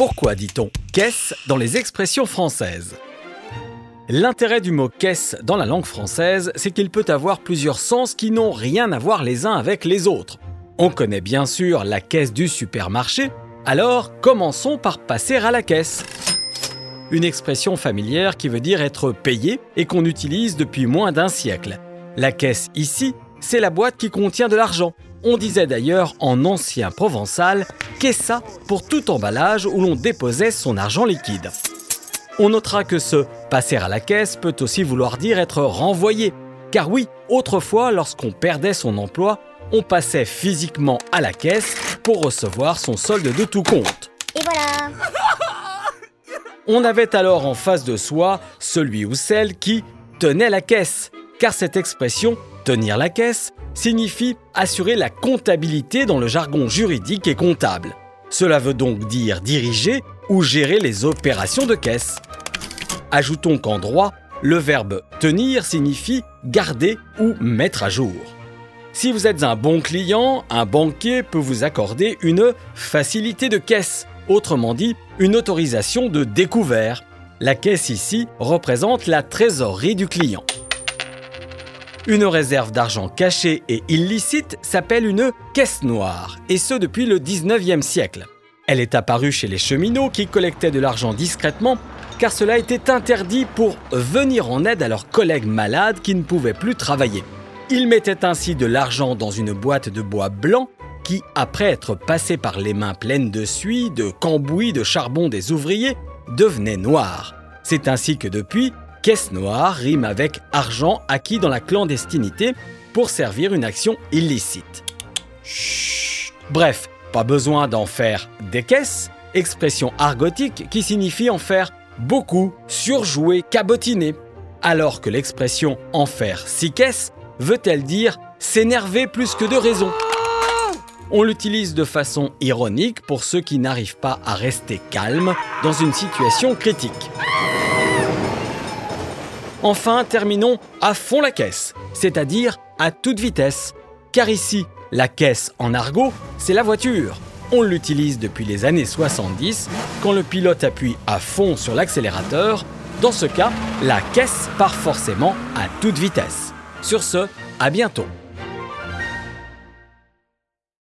Pourquoi dit-on caisse dans les expressions françaises? L'intérêt du mot caisse dans la langue française, c'est qu'il peut avoir plusieurs sens qui n'ont rien à voir les uns avec les autres. On connaît bien sûr la caisse du supermarché, alors commençons par passer à la caisse. Une expression familière qui veut dire être payé et qu'on utilise depuis moins d'un siècle. La caisse ici, c'est la boîte qui contient de l'argent. On disait d'ailleurs en ancien provençal caissa pour tout emballage où l'on déposait son argent liquide. On notera que ce passer à la caisse peut aussi vouloir dire être renvoyé. Car oui, autrefois, lorsqu'on perdait son emploi, on passait physiquement à la caisse pour recevoir son solde de tout compte. Et voilà On avait alors en face de soi celui ou celle qui tenait la caisse, car cette expression tenir la caisse signifie assurer la comptabilité dans le jargon juridique et comptable. Cela veut donc dire diriger ou gérer les opérations de caisse. Ajoutons qu'en droit, le verbe tenir signifie garder ou mettre à jour. Si vous êtes un bon client, un banquier peut vous accorder une facilité de caisse, autrement dit une autorisation de découvert. La caisse ici représente la trésorerie du client. Une réserve d'argent cachée et illicite s'appelle une caisse noire, et ce depuis le 19e siècle. Elle est apparue chez les cheminots qui collectaient de l'argent discrètement car cela était interdit pour venir en aide à leurs collègues malades qui ne pouvaient plus travailler. Ils mettaient ainsi de l'argent dans une boîte de bois blanc qui, après être passée par les mains pleines de suie, de cambouis, de charbon des ouvriers, devenait noire. C'est ainsi que depuis, caisse noire rime avec argent acquis dans la clandestinité pour servir une action illicite. Bref, pas besoin d'en faire des caisses, expression argotique qui signifie en faire beaucoup, surjouer, cabotiner. Alors que l'expression en faire six caisses veut-elle dire s'énerver plus que de raison On l'utilise de façon ironique pour ceux qui n'arrivent pas à rester calmes dans une situation critique. Enfin, terminons à fond la caisse, c'est-à-dire à toute vitesse. Car ici, la caisse en argot, c'est la voiture. On l'utilise depuis les années 70 quand le pilote appuie à fond sur l'accélérateur. Dans ce cas, la caisse part forcément à toute vitesse. Sur ce, à bientôt